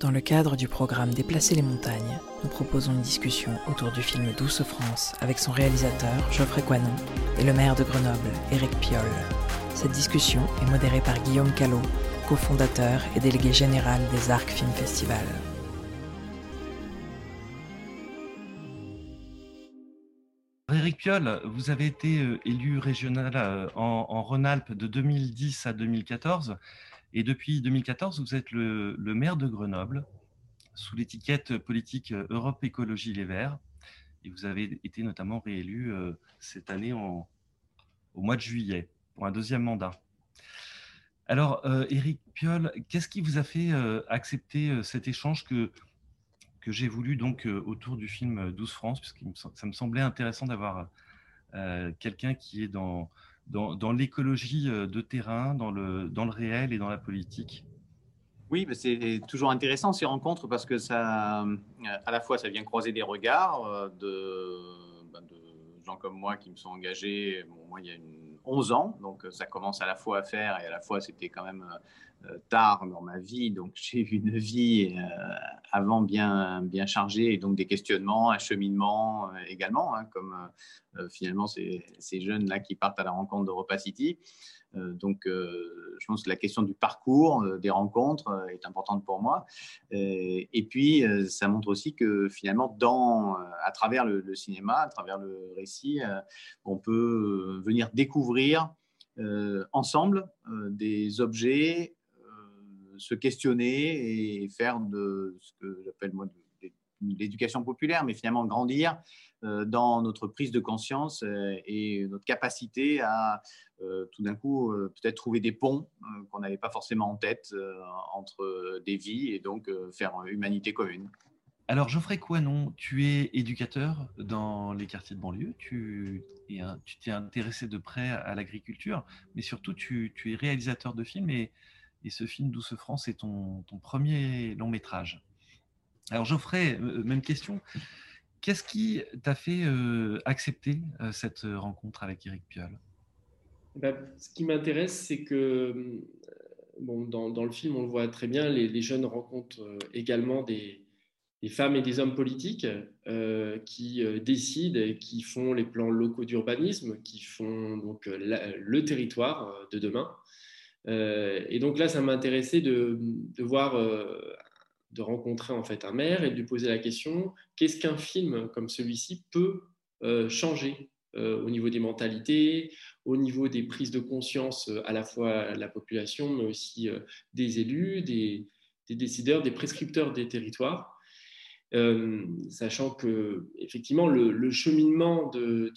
Dans le cadre du programme Déplacer les montagnes, nous proposons une discussion autour du film Douce France avec son réalisateur Geoffrey Coinon et le maire de Grenoble, Éric Piolle. Cette discussion est modérée par Guillaume Callot, cofondateur et délégué général des Arcs Film Festival. Éric Piolle, vous avez été euh, élu régional euh, en, en Rhône-Alpes de 2010 à 2014 et depuis 2014, vous êtes le, maire de Grenoble sous l'étiquette politique euh, Europe Écologie Les Verts et vous avez été notamment réélu euh, cette année au mois de juillet pour un deuxième mandat. Alors, euh, Éric Piolle, qu'est-ce qui vous a fait euh, accepter cet échange que, que j'ai voulu donc autour du film 12 France, puisque ça me semblait intéressant d'avoir quelqu'un qui est dans, dans, l'écologie euh, de terrain, dans le, dans le réel et dans la politique Oui, c'est toujours intéressant ces rencontres parce que ça, euh, à la fois, ça vient croiser des regards euh, de, bah, de gens comme moi qui me sont engagés. Bon, moi, il y a une, 11 ans, donc ça commence à la fois à faire et à la fois c'était quand même tard dans ma vie. Donc j'ai eu une vie euh, avant bien, bien chargée et donc des questionnements, un cheminement euh, également, hein, comme euh, finalement ces, jeunes-là qui partent à la rencontre d'Europa City. Euh, donc, euh, je pense que la question du parcours, euh, des rencontres euh, est importante pour moi. Euh, et puis, euh, ça montre aussi que finalement, dans, euh, à travers le, cinéma, à travers le récit, euh, on peut euh, venir découvrir euh, ensemble euh, des objets, euh, se questionner et faire de ce que j'appelle moi l'éducation populaire, mais finalement grandir euh, dans notre prise de conscience euh, et notre capacité à euh, tout d'un coup peut-être trouver des ponts qu'on n'avait pas forcément en tête entre des vies et donc faire humanité commune. Alors, Geoffrey Coinon, tu es éducateur dans les quartiers de banlieue, tu t'es intéressé de près à l'agriculture, mais surtout tu, tu es réalisateur de films et, et ce film Douce France est ton, premier long métrage. Alors, Geoffrey, euh, même question. Qu'est-ce qui t'a fait euh, accepter euh, cette rencontre avec Éric Piolle? Ben, ce qui m'intéresse, c'est que euh, bon, dans, dans le film, on le voit très bien, les, jeunes rencontrent euh, également des, femmes et des hommes politiques euh, qui euh, décident et qui font les plans locaux d'urbanisme, qui font donc euh, le territoire euh, de demain. Euh, et donc là, ça m'intéressait de, de voir, euh, de rencontrer en fait un maire et de lui poser la question qu'est-ce qu'un film comme celui-ci peut euh, changer au niveau des mentalités, au niveau des prises de conscience à la fois de la population, mais aussi des élus, des, décideurs, des prescripteurs des territoires. Sachant que effectivement le, cheminement de,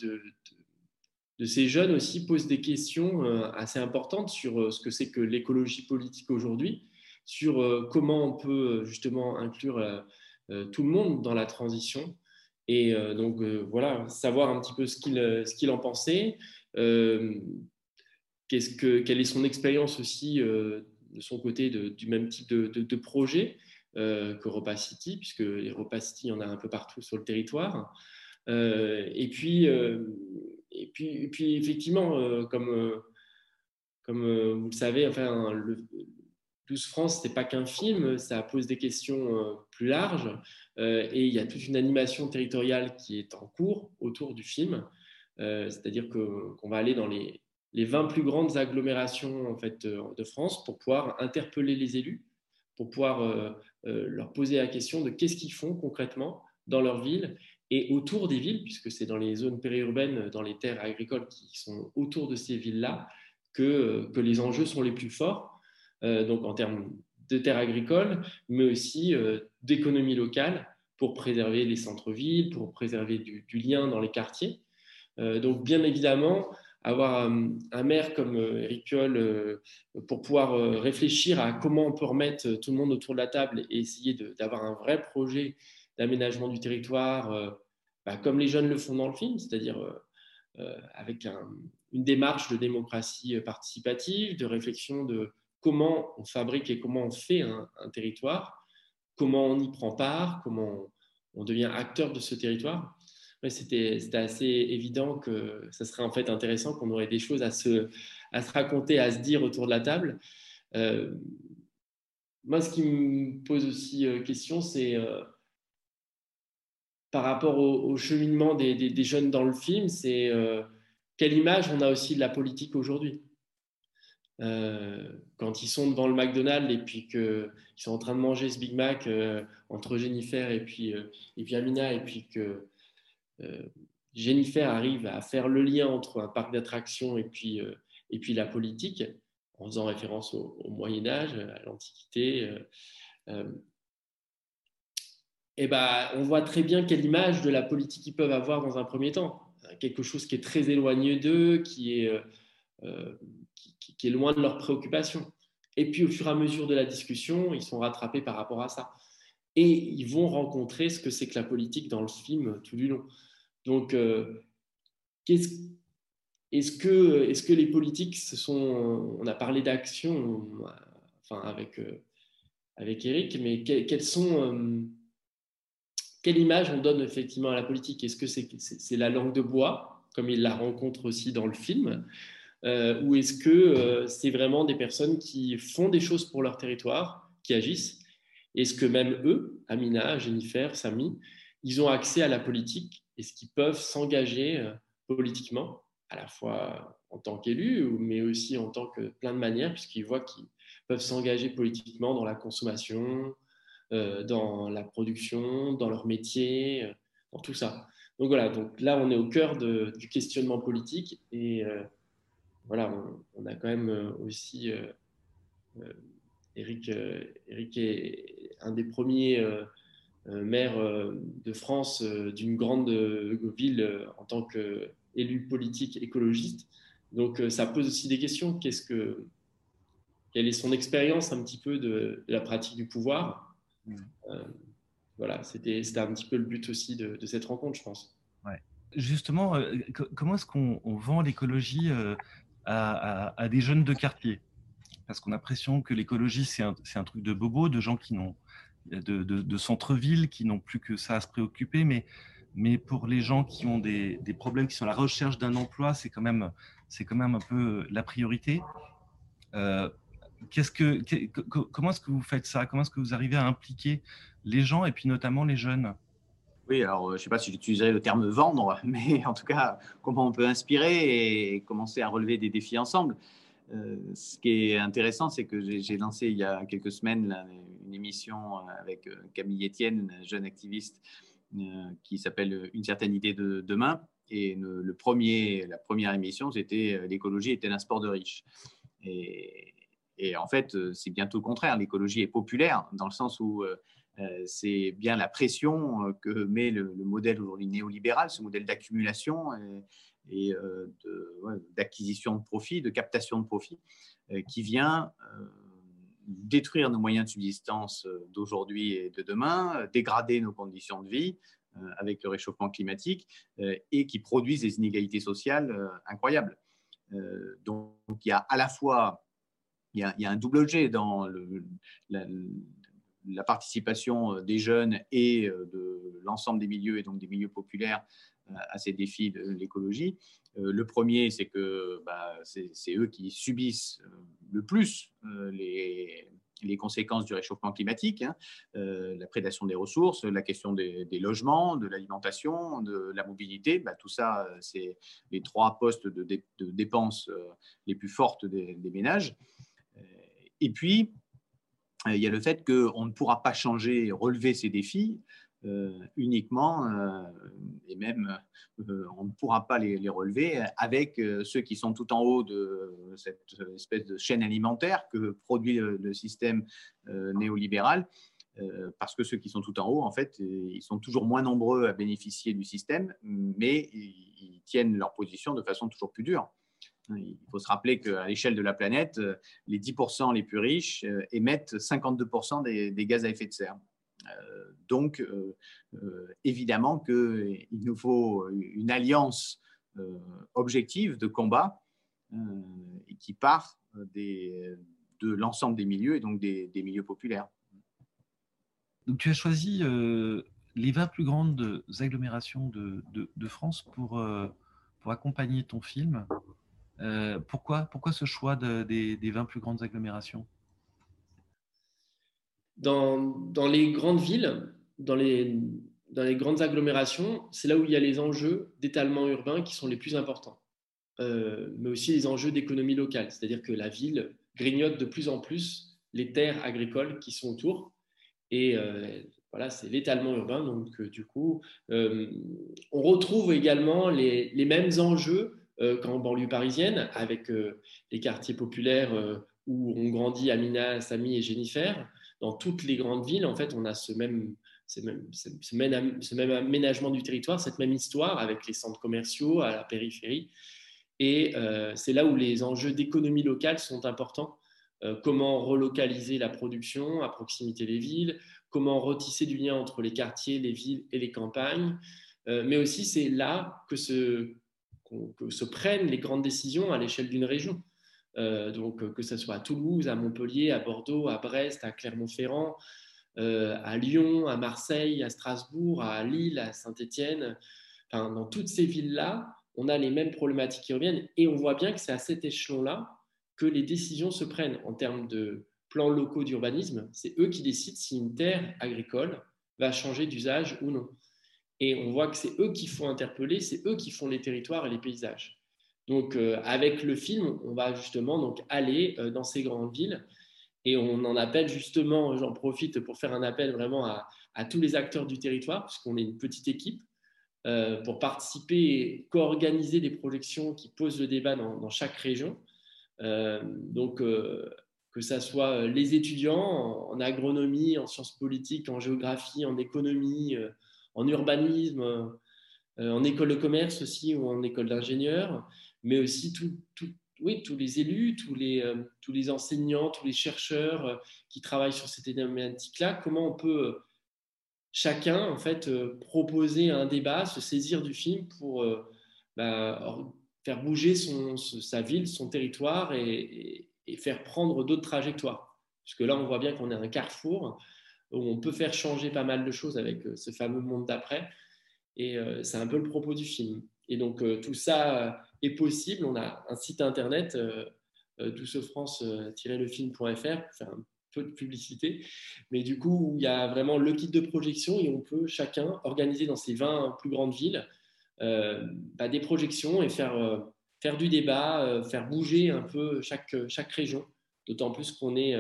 de, ces jeunes aussi pose des questions euh, assez importantes sur euh, ce que c'est que l'écologie politique aujourd'hui, sur euh, comment on peut justement inclure tout le monde dans la transition. Et donc voilà, savoir un petit peu ce qu'il ce qu'il en pensait, euh, qu'est-ce que, quelle est son expérience aussi de son côté du même type de, de, projet euh, qu'Europa City, puisque Europa City, il y en a un peu partout sur le territoire. Et, puis, puis, et puis, effectivement, euh, comme, euh, euh, vous le savez, enfin, le 12 France, ce n'est pas qu'un film, ça pose des questions plus larges. Et il y a toute une animation territoriale qui est en cours autour du film. C'est-à-dire qu'on va aller dans les, les 20 plus grandes agglomérations en fait, de France pour pouvoir interpeller les élus, pour pouvoir leur poser la question de qu'est-ce qu'ils font concrètement dans leur ville et autour des villes, puisque c'est dans les zones périurbaines, dans les terres agricoles qui sont autour de ces villes-là, que, que les enjeux sont les plus forts, euh, donc en termes de terres agricoles, mais aussi euh, d'économie locale pour préserver les centres-villes, pour préserver du, lien dans les quartiers. Euh, donc bien évidemment, avoir un, maire comme euh, Éric Piolle pour pouvoir réfléchir à comment on peut remettre tout le monde autour de la table et essayer d'avoir un vrai projet d'aménagement du territoire, euh, bah, comme les jeunes le font dans le film, c'est-à-dire euh, avec un, une démarche de démocratie participative, de réflexion de comment on fabrique et comment on fait un, territoire, comment on y prend part, comment on, devient acteur de ce territoire. C'était assez évident que ça serait en fait intéressant qu'on aurait des choses à se, raconter, à se dire autour de la table. Euh, moi, ce qui me pose aussi question, c'est par rapport au, cheminement des, jeunes dans le film, c'est quelle image on a aussi de la politique aujourd'hui quand ils sont devant le McDonald's et puis qu'ils sont en train de manger ce Big Mac entre Jennifer et puis, et Amina et puis que Jennifer arrive à faire le lien entre un parc d'attractions et puis, euh, et puis la politique, en faisant référence au, Moyen Âge, à l'Antiquité. Euh, euh, et ben, on voit très bien quelle image de la politique ils peuvent avoir dans un premier temps. Quelque chose qui est très éloigné d'eux, qui est, qui, qui est loin de leurs préoccupations. Et puis au fur et à mesure de la discussion, ils sont rattrapés par rapport à ça. Et ils vont rencontrer ce que c'est que la politique dans le film tout du long. Donc, euh, est-ce que, est que les politiques, ce sont, on a parlé d'action, enfin avec, euh, avec Eric, mais quelles sont, euh, quelle image on donne effectivement à la politique? Est-ce que c'est la langue de bois, comme il la rencontre aussi dans le film ou est-ce que c'est vraiment des personnes qui font des choses pour leur territoire, qui agissent? Est-ce que même eux, Amina, Jennifer, Samy, ils ont accès à la politique? Est-ce qu'ils peuvent s'engager euh, politiquement, à la fois en tant qu'élus, mais aussi en tant que plein de manières, puisqu'ils voient qu'ils peuvent s'engager politiquement dans la consommation, euh, dans la production, dans leur métier, euh, dans tout ça. Donc voilà, donc là on est au cœur du questionnement politique et voilà, on, a quand même aussi Eric, Eric est un des premiers euh, maire euh, de France euh, d'une grande ville en tant qu'élu politique écologiste. Donc ça pose aussi des questions. Quelle est son expérience un petit peu de, la pratique du pouvoir? Voilà, c'était un petit peu le but aussi de, cette rencontre, je pense. Ouais. Justement, comment est-ce qu'on vend l'écologie à, à, des jeunes de quartier? Parce qu'on a l'impression que l'écologie, c'est un, un, truc de bobo, de gens qui n'ont de, de, centre-ville qui n'ont plus que ça à se préoccuper, mais, mais pour les gens qui ont des, des problèmes, qui sont à la recherche d'un emploi, c'est quand, même, quand même un peu la priorité. Euh, comment est-ce que vous faites ça? Comment est-ce que vous arrivez à impliquer les gens et puis notamment les jeunes? Oui, alors je ne sais pas si j'utiliserai le terme vendre, mais en tout cas, comment on peut inspirer et commencer à relever des défis ensemble. Euh, ce qui est intéressant, c'est que j'ai lancé il y a quelques semaines une émission avec euh, Camille Etienne, jeune activiste, euh, qui s'appelle Une certaine idée de demain. Et le, premier, la première émission, c'était l'écologie était un sport de riches. Et, en fait, c'est bien tout le contraire. L'écologie est populaire dans le sens où c'est bien la pression que met le, le modèle aujourd'hui néolibéral, ce modèle d'accumulation et euh, d'acquisition de, profit, de captation de profit, euh, qui vient euh, détruire nos moyens de subsistance d'aujourd'hui et de demain, dégrader nos conditions de vie avec le réchauffement climatique et qui produisent des inégalités sociales incroyables. donc il y a à la fois il y a, un double jet dans la, participation des jeunes et de l'ensemble des milieux et donc des milieux populaires à ces défis de l'écologie. Euh, le premier, c'est que bah, c'est eux qui subissent euh, le plus euh, les, conséquences du réchauffement climatique, hein. la prédation des ressources, la question des, logements, de l'alimentation, de la mobilité, bah, tout ça, c'est les trois postes de, dépenses les plus fortes des, ménages. Et puis, il y a le fait qu'on ne pourra pas changer, relever ces défis euh, uniquement, euh, et même euh, on ne pourra pas les, relever avec ceux qui sont tout en haut de cette espèce de chaîne alimentaire que produit le, système néolibéral. parce que ceux qui sont tout en haut, en fait, ils sont toujours moins nombreux à bénéficier du système, mais ils, tiennent leur position de façon toujours plus dure. Il faut se rappeler qu'à l'échelle de la planète, les 10% les plus riches émettent 52% des, gaz à effet de serre. Euh, donc, euh, euh, évidemment qu'il nous faut une alliance objective de combat qui part de l'ensemble des milieux et donc des, milieux populaires. Donc, tu as choisi les 20 plus grandes agglomérations de, France pour accompagner ton film. Pourquoi, pourquoi ce choix des, des 20 plus grandes agglomérations? Dans, les grandes villes, dans les, grandes agglomérations, c'est là où il y a les enjeux d'étalement urbain qui sont les plus importants, euh, mais aussi les enjeux d'économie locale, c'est-à-dire que la ville grignote de plus en plus les terres agricoles qui sont autour. Et euh, voilà, c'est l'étalement urbain. Donc, euh, du coup, on retrouve également les mêmes enjeux qu'en banlieue parisienne, avec les quartiers populaires où on grandit Amina, Samy et Jennifer. Dans toutes les grandes villes, en fait, on a ce même, même, ce même aménagement du territoire, cette même histoire avec les centres commerciaux à la périphérie. Et euh, c'est là où les enjeux d'économie locale sont importants. Euh, comment relocaliser la production à proximité des villes, comment retisser du lien entre les quartiers, les villes et les campagnes. Euh, mais aussi, c'est là que se, que se, prennent les grandes décisions à l'échelle d'une région. donc, que ce soit à Toulouse, à Montpellier, à Bordeaux, à Brest, à Clermont-Ferrand, à Lyon, à Marseille, à Strasbourg, à Lille, à Saint-Étienne. Enfin, dans toutes ces villes-là, on a les mêmes problématiques qui reviennent et on voit bien que c'est à cet échelon-là que les décisions se prennent en termes de plans locaux d'urbanisme. C'est eux qui décident si une terre agricole va changer d'usage ou non. Et on voit que c'est eux qui font interpeller, c'est eux qui font les territoires et les paysages. Donc, euh, avec le film, on va justement donc aller euh, dans ces grandes villes et on en appelle justement, j'en profite pour faire un appel vraiment à, tous les acteurs du territoire, puisqu'on est une petite équipe. Euh, pour participer et co-organiser des projections qui posent le débat dans, chaque région. Donc, que ce soit les étudiants en, agronomie, en sciences politiques, en géographie, en économie, en urbanisme, en école de commerce aussi ou en école d'ingénieur, mais aussi tous les élus, tous les, tous les enseignants, tous les chercheurs qui travaillent sur cette thématique-là, comment on peut chacun en fait euh, proposer un débat, se saisir du film pour euh, bah, faire bouger sa ville, son territoire et, faire prendre d'autres trajectoires. Parce que là, on voit bien qu'on est un carrefour où on peut faire changer pas mal de choses avec euh, ce fameux monde d'après. Et c'est un peu le propos du film. Et donc, tout ça est possible. On a un site internet, doucefrance-lefilm.fr, pour faire un peu de publicité. Mais du coup, il y a vraiment le kit de projection et on peut chacun organiser dans ces 20 plus grandes villes euh, bah, des projections et faire, euh, faire du débat, euh, faire bouger un peu chaque, chaque région. D'autant plus qu'on est,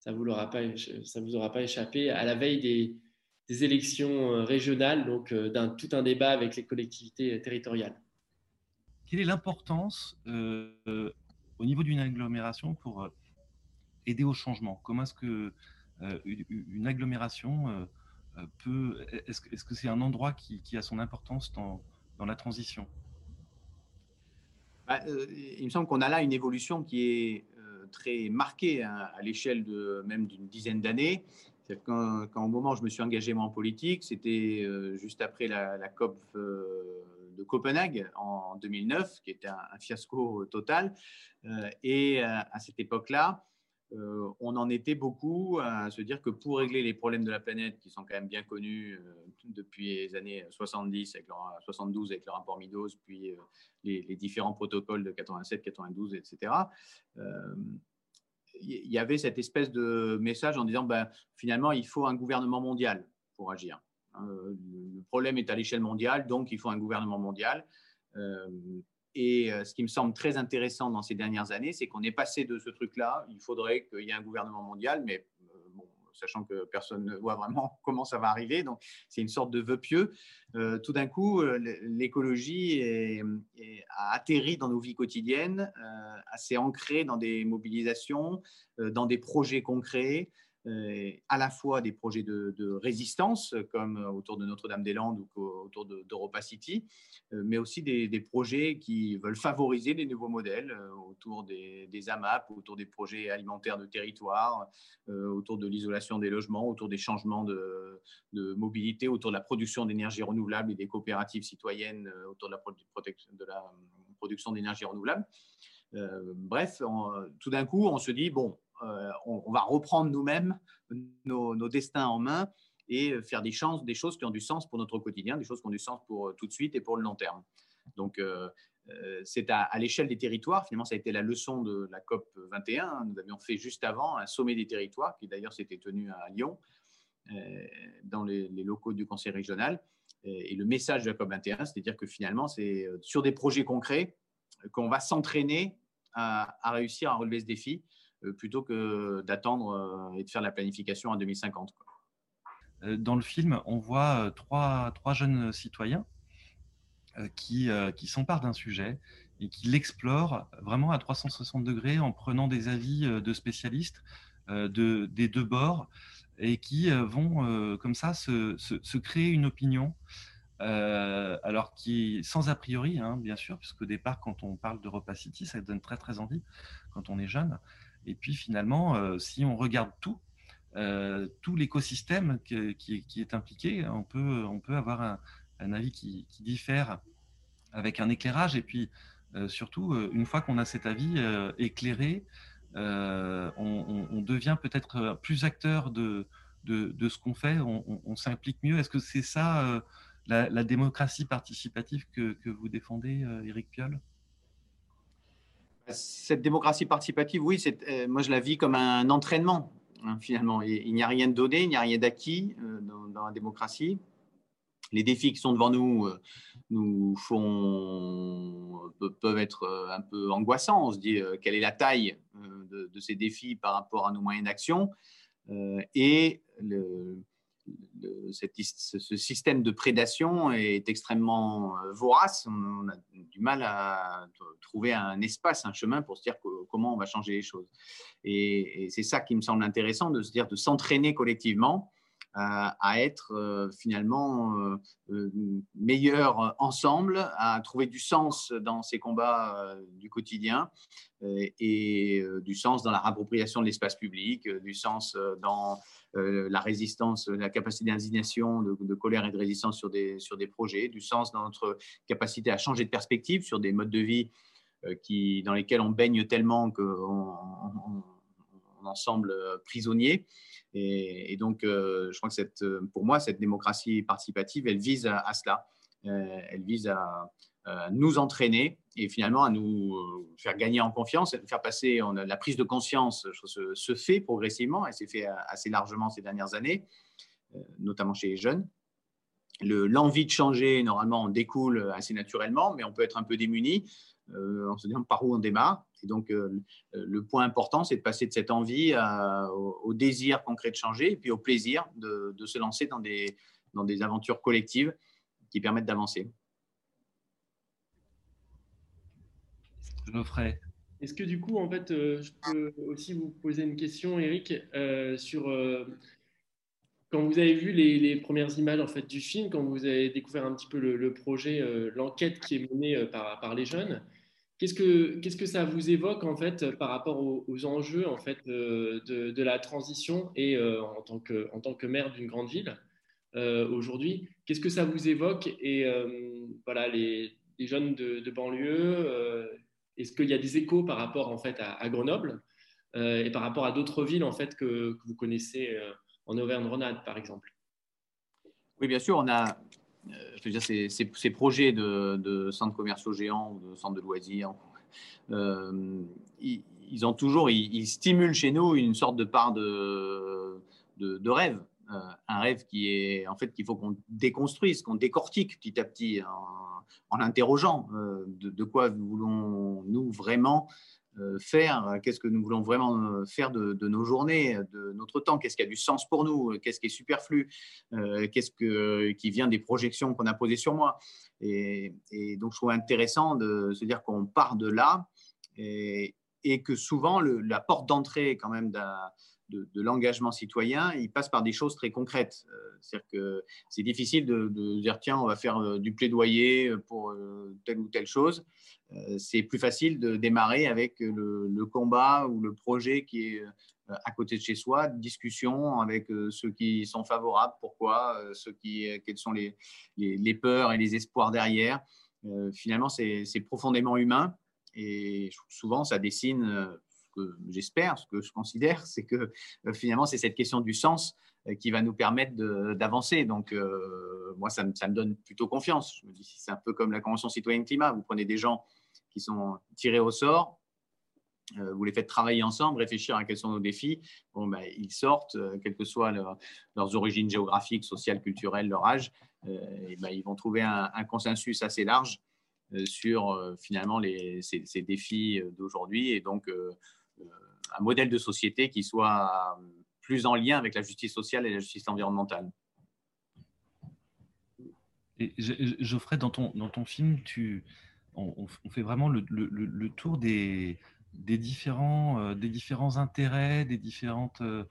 ça ne vous, aura pas, ça vous aura pas échappé, à la veille des, des élections régionales, donc d'un tout un débat avec les collectivités territoriales. Quelle est l'importance au niveau d'une agglomération pour aider au changement? Comment est-ce que euh, une agglomération euh, euh, peut. Est-ce est que c'est un endroit qui, a son importance dans, dans la transition? Bah, Il me semble qu'on a là une évolution qui est très marquée hein, à l'échelle de même d'une dizaine d'années. Quand, au moment où je me suis engagé en politique, c'était juste après la, COP de Copenhague en 2009, qui était un, un fiasco total. et à cette époque-là, euh, on en était beaucoup à se dire que pour régler les problèmes de la planète, qui sont quand même bien connus euh, depuis les années 70, avec 72 avec le rapport Midos, puis euh, les, différents protocoles de 87, 92, etc., il y avait cette espèce de message en disant ben, finalement, il faut un gouvernement mondial pour agir. Hein, le problème est à l'échelle mondiale, donc il faut un gouvernement mondial. Et euh, ce qui me semble très intéressant dans ces dernières années, c'est qu'on est passé de ce truc-là. Il faudrait qu'il y ait un gouvernement mondial, mais euh, sachant que personne ne voit vraiment comment ça va arriver, donc c'est une sorte de vœu pieux. Euh, tout d'un coup, l'écologie a atterri dans nos vies quotidiennes, assez ancrée dans des mobilisations, dans des projets concrets. Euh, à la fois des projets de, résistance, comme autour de Notre-Dame-des-Landes ou autour d'Europa City, euh, mais aussi des, projets qui veulent favoriser des nouveaux modèles euh, autour des, AMAP, autour des projets alimentaires de territoire, autour de l'isolation des logements, autour des changements de, mobilité, autour de la production d'énergie renouvelable et des coopératives citoyennes autour de de la production d'énergie renouvelable. bref, tout d'un coup, on se dit, bon, euh, on, va reprendre nous-mêmes nos, destins en main et faire des, choses qui ont du sens pour notre quotidien, des choses qui ont du sens pour euh, tout de suite et pour le long terme. Donc, euh, c'est à, l'échelle des territoires. Finalement, ça a été la leçon de la COP 21. Nous avions fait juste avant un sommet des territoires, qui d'ailleurs s'était tenu à Lyon, dans les, locaux du Conseil régional. Et, le message de la COP 21, c'est-à-dire que finalement, c'est sur des projets concrets qu'on va s'entraîner à, réussir à relever ce défi, plutôt que d'attendre et de faire la planification en 2050. Dans le film, on voit trois, jeunes citoyens euh, qui, euh, qui s'empare d'un sujet et qui l'explore vraiment à 360 degrés en prenant des avis euh, de spécialistes de, des deux bords et qui vont comme ça se, se, créer une opinion, alors qui sans a priori, hein, bien sûr, puisqu'au départ, quand on parle d'Europa City, ça donne très très envie quand on est jeune. Et puis finalement, si on regarde tout, tout l'écosystème qui, est impliqué, on peut, avoir un, avis qui, diffère avec un éclairage. Et puis, euh, surtout, euh, une fois qu'on a cet avis euh, éclairé, on, devient peut-être plus acteur de, ce qu'on fait, on, s'implique mieux. Est-ce que c'est ça la, démocratie participative que, que vous défendez, Éric Piolle? Cette démocratie participative, oui, moi je la vis comme un entraînement, hein, finalement. Il, n'y a rien de donné, il n'y a rien d'acquis dans, la démocratie les défis qui sont devant nous euh, nous font, peuvent être euh, un peu angoissants. On se dit euh, quelle est la taille de, ces défis par rapport à nos moyens d'action. et le, ce système de prédation est extrêmement vorace. On a du mal à trouver un espace, un chemin pour se dire comment on va changer les choses. Et, c'est ça qui me semble intéressant, de se dire de s'entraîner collectivement à, être euh, finalement euh, euh, meilleurs ensemble, à trouver du sens dans ces combats du quotidien et du sens dans la réappropriation de l'espace public, du sens dans la résistance, la capacité d'indignation, de, colère et de résistance sur des, sur des projets, du sens dans notre capacité à changer de perspective sur des modes de vie qui, dans lesquels on baigne tellement qu'on on en semble prisonnier. Et, donc, euh, je crois que cette, pour moi, cette démocratie participative, elle vise à, cela. Euh, elle vise à, nous entraîner et finalement à nous euh, faire gagner en confiance, faire passer la prise de conscience se, se fait progressivement et s'est fait assez largement ces dernières années, notamment chez les jeunes. L'envie de changer, normalement, on découle assez naturellement, mais on peut être un peu démuni en se disant par où on démarre. Et donc, euh, le point important, c'est de passer de cette envie au, désir concret de changer et puis au plaisir de, se lancer dans des, dans des aventures collectives qui permettent d'avancer. Ferai. Est-ce que du coup, en fait, euh, je peux aussi vous poser une question, Eric, euh, sur quand vous avez vu les, premières images en fait du film, quand vous avez découvert un petit peu le, projet, l'enquête qui est menée par, par les jeunes, Qu'est-ce que, que ça vous évoque en fait par rapport aux, enjeux en fait de, de, la transition et euh, en, tant que, en tant que maire d'une grande ville euh, aujourd'hui Qu'est-ce que ça vous évoque et euh, voilà les, les, jeunes de banlieue Est-ce qu'il y a des échos par rapport en fait à, Grenoble et par rapport à d'autres villes en fait que, vous connaissez en Auvergne-Rhône-Alpes par exemple Oui, bien sûr, on a euh, ces, projets de, centres commerciaux géants de centres de loisirs, euh, ils, ont toujours, ils, stimulent chez nous une sorte de part de, rêve. Euh, un rêve qui est, en fait, qu'il faut qu'on déconstruise, qu'on décortique petit à petit en, en interrogeant de, de, quoi voulons-nous vraiment euh, faire, euh, qu'est-ce que nous voulons vraiment euh, faire de, nos journées, de notre temps, qu'est-ce qui a du sens pour nous, qu'est-ce qui est superflu, qu'est-ce que, qui vient des projections qu'on a posées sur moi. Et, donc, je trouve intéressant de se dire qu'on part de là et, que souvent, la porte d'entrée quand même de, l'engagement citoyen, il passe par des choses très concrètes. C'est-à-dire que c'est difficile de, dire, tiens, on va faire du plaidoyer pour telle ou telle chose. Euh, c'est plus facile de démarrer avec le, combat ou le projet qui est euh, à côté de chez soi, discussion avec euh, ceux qui sont favorables, pourquoi, ceux qui, quelles sont les, les, peurs et les espoirs derrière. finalement, c'est profondément humain et souvent ça dessine j'espère, ce que je considère, c'est que finalement c'est cette question du sens qui va nous permettre d'avancer. Donc moi, ça me, donne plutôt confiance. Je me dis, c'est un peu comme la Convention citoyenne climat. Vous prenez des gens qui sont tirés au sort. vous les faites travailler ensemble, réfléchir à quels sont nos défis. Bon, ben, ils sortent, quelles que soient leurs origines géographiques, sociales, culturelles, leur âge, ben, ils vont trouver un, consensus assez large sur finalement ces, ces, défis d'aujourd'hui et donc un modèle de société qui soit plus en lien avec la justice sociale et la justice environnementale. Et Geoffrey, dans ton, dans ton film, tu, on, fait vraiment le, le, tour des, des, différents, euh, des différents intérêts, des différentes euh,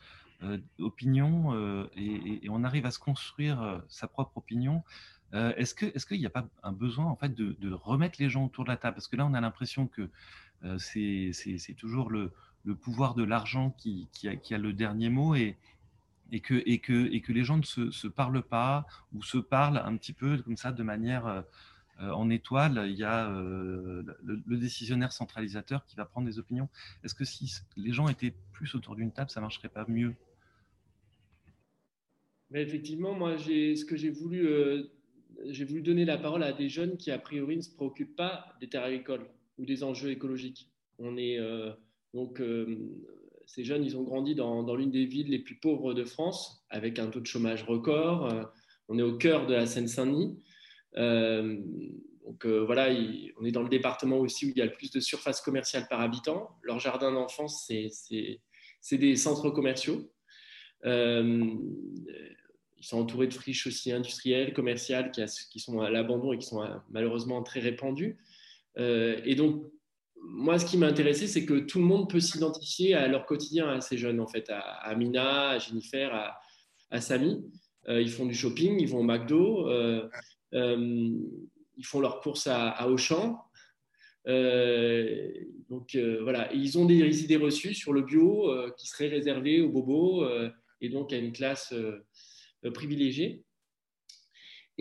euh, opinions, et, on arrive à se construire sa propre opinion. est-ce qu'il est n'y a pas un besoin en fait, de, de, remettre les gens autour de la table? Parce que là, on a l'impression que c'est toujours le, pouvoir de l'argent qui, a, le dernier mot et, que, les gens ne se, parlent pas ou se parlent un petit peu comme ça de manière euh, en étoile. Il y a euh, le, décisionnaire centralisateur qui va prendre des opinions. Est-ce que si les gens étaient plus autour d'une table, ça marcherait pas mieux? Mais Effectivement, moi, ce que j'ai voulu, euh, j'ai voulu donner la parole à des jeunes qui, a priori, ne se préoccupent pas des terres agricoles ou des enjeux écologiques. On est donc, euh, ces jeunes, ils ont grandi dans, l'une des villes les plus pauvres de France, avec un taux de chômage record. Euh, on est au cœur de la Seine-Saint-Denis. Euh, donc voilà, on est dans le département aussi où il y a le plus de surface commerciale par habitant. Leur jardin d'enfance, c'est des centres commerciaux. ils sont entourés de friches aussi industrielles, commerciales, qui sont à l'abandon et qui sont malheureusement très répandues. Et donc, moi, ce qui m'a intéressé, c'est que tout le monde peut s'identifier à leur quotidien, à ces jeunes, en fait, à, Amina, à Jennifer, à, Samy. Euh, ils font du shopping, ils vont au McDo, euh, euh, ils font leurs courses à, Auchan. donc voilà, ils ont des idées reçues sur le bio qui seraient réservées aux bobos et donc à une classe privilégiée.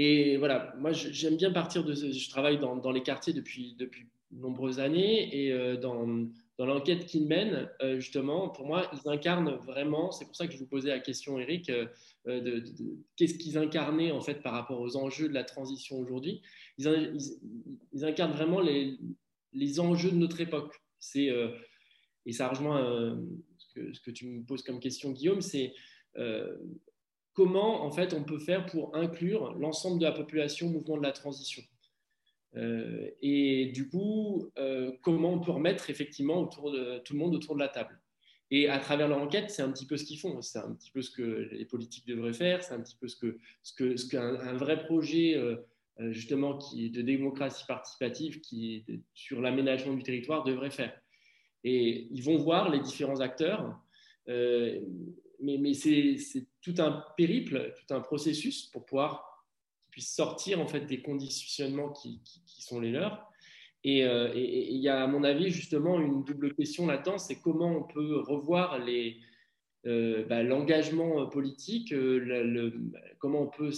Et voilà, moi j'aime bien partir de. Je travaille dans, les quartiers depuis, depuis nombreuses années. Et euh, dans, dans l'enquête qu'ils mènent, euh, justement, pour moi, ils incarnent vraiment, c'est pour ça que je vous posais la question, Eric, euh, de, qu'est-ce qu'ils incarnaient en fait par rapport aux enjeux de la transition aujourd'hui. Ils, ils, incarnent vraiment les, les, enjeux de notre époque. C'est, et ça rejoint ce que, ce, que, tu me poses comme question, Guillaume, c'est comment en fait on peut faire pour inclure l'ensemble de la population au mouvement de la transition. Euh, et du coup, euh, comment on peut remettre effectivement autour de, tout le monde autour de la table. Et à travers leur enquête, c'est un petit peu ce qu'ils font. C'est un petit peu ce que les politiques devraient faire. C'est un petit peu ce ce que ce qu'un vrai projet euh, justement qui de démocratie participative qui sur l'aménagement du territoire devrait faire. Et ils vont voir les différents acteurs, mais, mais c'est tout un périple, tout un processus pour pouvoir sortir en fait des conditionnements qui, sont les leurs. Euh, et il y a, à mon avis, justement, une double question là-dedans, c'est comment on peut revoir les, euh, bah, l'engagement politique, euh, comment on peut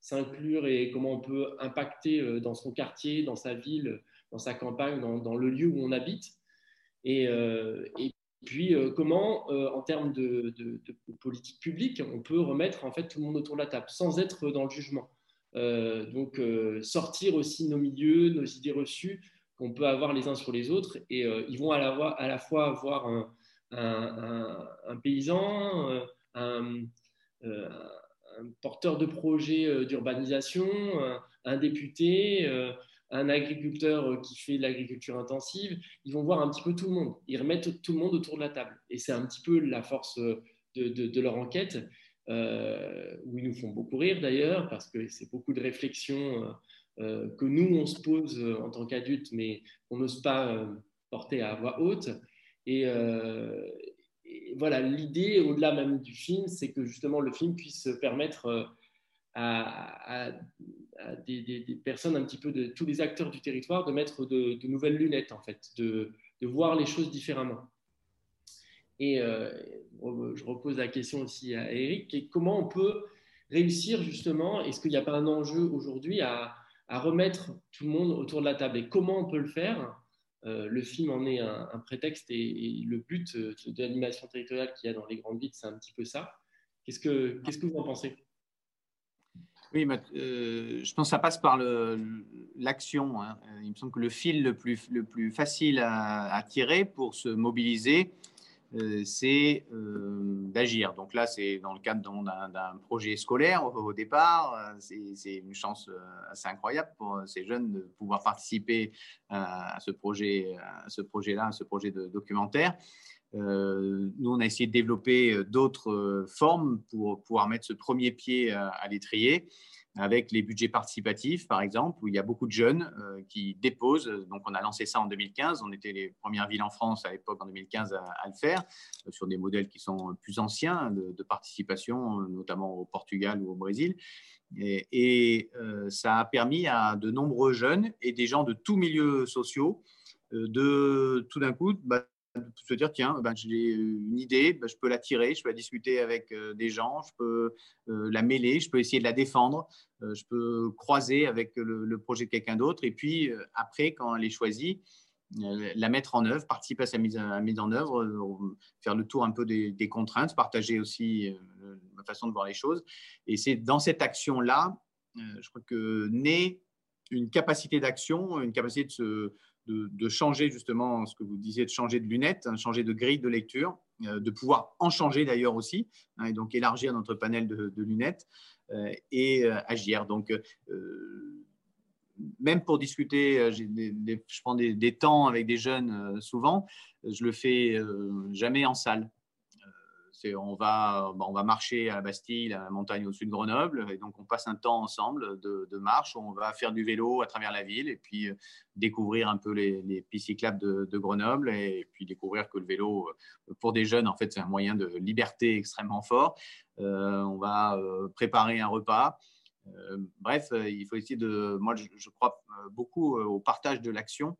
s'inclure et comment on peut impacter dans son quartier, dans sa ville, dans sa campagne, dans, le lieu où on habite. Et, et puis, comment, en termes de, politique publique, on peut remettre en fait tout le monde autour de la table sans être dans le jugement. Euh, donc, euh, sortir aussi nos milieux, nos idées reçues qu'on peut avoir les uns sur les autres. Et euh, ils vont à la, à la, fois avoir un, un, paysan, un, porteur de projet d'urbanisation, un, député, un agriculteur qui fait de l'agriculture intensive. Ils vont voir un petit peu tout le monde. Ils remettent tout le monde autour de la table. Et c'est un petit peu la force de, de leur enquête. Euh, où ils nous font beaucoup rire d'ailleurs, parce que c'est beaucoup de réflexions euh, euh, que nous, on se pose en tant qu'adultes, mais qu'on n'ose pas porter à voix haute. Et, voilà, l'idée, au-delà même du film, c'est que justement le film puisse permettre à, des, personnes un petit peu de tous les acteurs du territoire de mettre de, nouvelles lunettes, en fait, de, voir les choses différemment. Et euh, je repose la question aussi à Eric, comment on peut réussir justement, est-ce qu'il n'y a pas un enjeu aujourd'hui à, remettre tout le monde autour de la table? Et comment on peut le faire? Euh, Le film en est un, prétexte et, le but euh, de l'animation territoriale qu'il y a dans les grandes villes, c'est un petit peu ça. Qu'est-ce que, qu'est-ce que vous en pensez? Oui, mais, je pense que ça passe par l'action. Hein. Il me semble que le fil le plus, le plus facile à, tirer pour se mobiliser, euh, c'est euh, d'agir. Donc là, c'est dans le cadre d'un projet scolaire au, départ. Euh, c'est une chance assez incroyable pour ces jeunes de pouvoir participer à, ce projet, à ce projet-là, à ce projet de documentaire. Nous, on a essayé de développer d'autres formes pour pouvoir mettre ce premier pied à l'étrier avec les budgets participatifs, par exemple, où il y a beaucoup de jeunes euh, qui déposent. Donc, on a lancé ça en 2015. On était les premières villes en France à l'époque, en 2015, à, le faire, euh, sur des modèles qui sont plus anciens de, participation, notamment au Portugal ou au Brésil. Et, euh, ça a permis à de nombreux jeunes et des gens de tous milieux sociaux de tout d'un coup bah, se dire tiens, ben, j'ai une idée, ben, je peux la tirer, je peux la discuter avec euh, des gens, je peux euh, la mêler, je peux essayer de la défendre, euh, je peux croiser avec le, projet de quelqu'un d'autre. Et puis après, quand elle est choisie, la mettre en œuvre, participer à sa mise, en œuvre, faire le tour un peu des contraintes, partager aussi ma façon de voir les choses. Et c'est dans cette action-là, je crois que naît une capacité d'action, une capacité de se, de, changer justement ce que vous disiez, de changer de lunettes, hein, changer de grille de lecture, euh, de pouvoir en changer d'ailleurs aussi, hein, et donc élargir notre panel de, lunettes euh, et euh, agir. Donc, même pour discuter, je prends des, temps avec des jeunes souvent, je le fais jamais en salle on va, on va marcher à la Bastille, à la montagne au-dessus de Grenoble, et donc on passe un temps ensemble de, marche, on va faire du vélo à travers la ville, et puis euh, découvrir un peu les, pistes cyclables de, Grenoble, et puis découvrir que le vélo, euh, pour des jeunes, en fait, c'est un moyen de liberté extrêmement fort. Euh, on va préparer un repas. bref, il faut essayer de. Moi, je, crois beaucoup au partage de l'action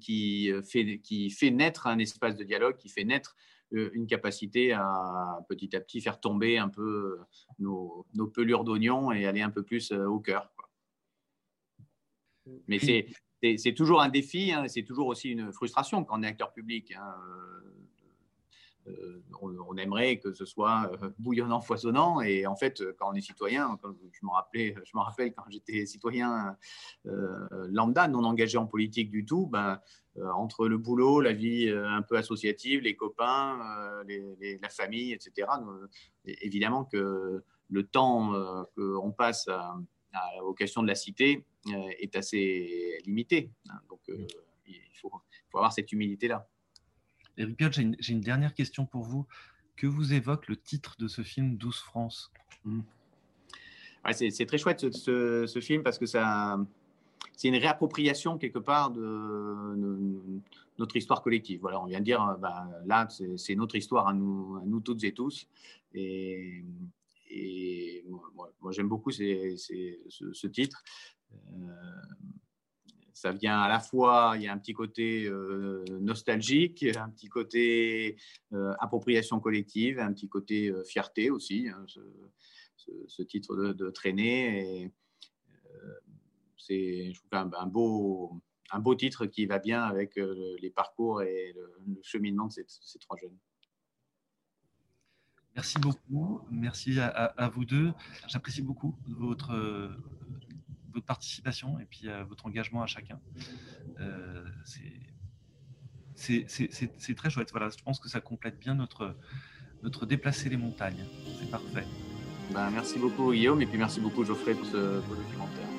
qui fait, qui fait naître un espace de dialogue, qui fait naître une capacité à petit à petit faire tomber un peu nos, pelures d'oignons et aller un peu plus euh, au cœur. Mais c'est toujours un défi, hein, c'est toujours aussi une frustration quand on est acteur public. Hein. Euh, on, aimerait que ce soit euh, bouillonnant, foisonnant. Et en fait, quand on est citoyen, je me, rappelais, je me rappelle quand j'étais citoyen euh, lambda, non engagé en politique du tout, ben, entre le boulot, la vie un peu associative, les copains, la famille, etc., évidemment que le temps qu'on passe aux questions de la cité est assez limité. Hein. donc, il faut avoir cette humilité-là. Eric Piolle, j'ai une, dernière question pour vous. Que vous évoque le titre de ce film, 12 France mmh. C'est très chouette ce, film parce que ça, c'est une réappropriation quelque part de, notre histoire collective. Voilà, on vient de dire, bah, là, c'est notre histoire à nous, nous toutes et tous. Et, moi, j'aime beaucoup ce, titre. Euh, ça vient à la fois, il y a un petit côté euh, nostalgique, un petit côté euh, appropriation collective, un petit côté euh, fierté aussi, hein, ce, titre de, traîner. C'est, un, un, beau, un beau titre qui va bien avec les parcours et le, cheminement de ces, trois jeunes. Merci beaucoup, merci à, à vous deux. J'apprécie beaucoup votre votre participation et puis à votre engagement à chacun. Euh, c'est très chouette. Voilà, je pense que ça complète bien notre, notre déplacer les montagnes. C'est parfait. Ben, merci beaucoup Guillaume et puis merci beaucoup Geoffrey pour ce, documentaire.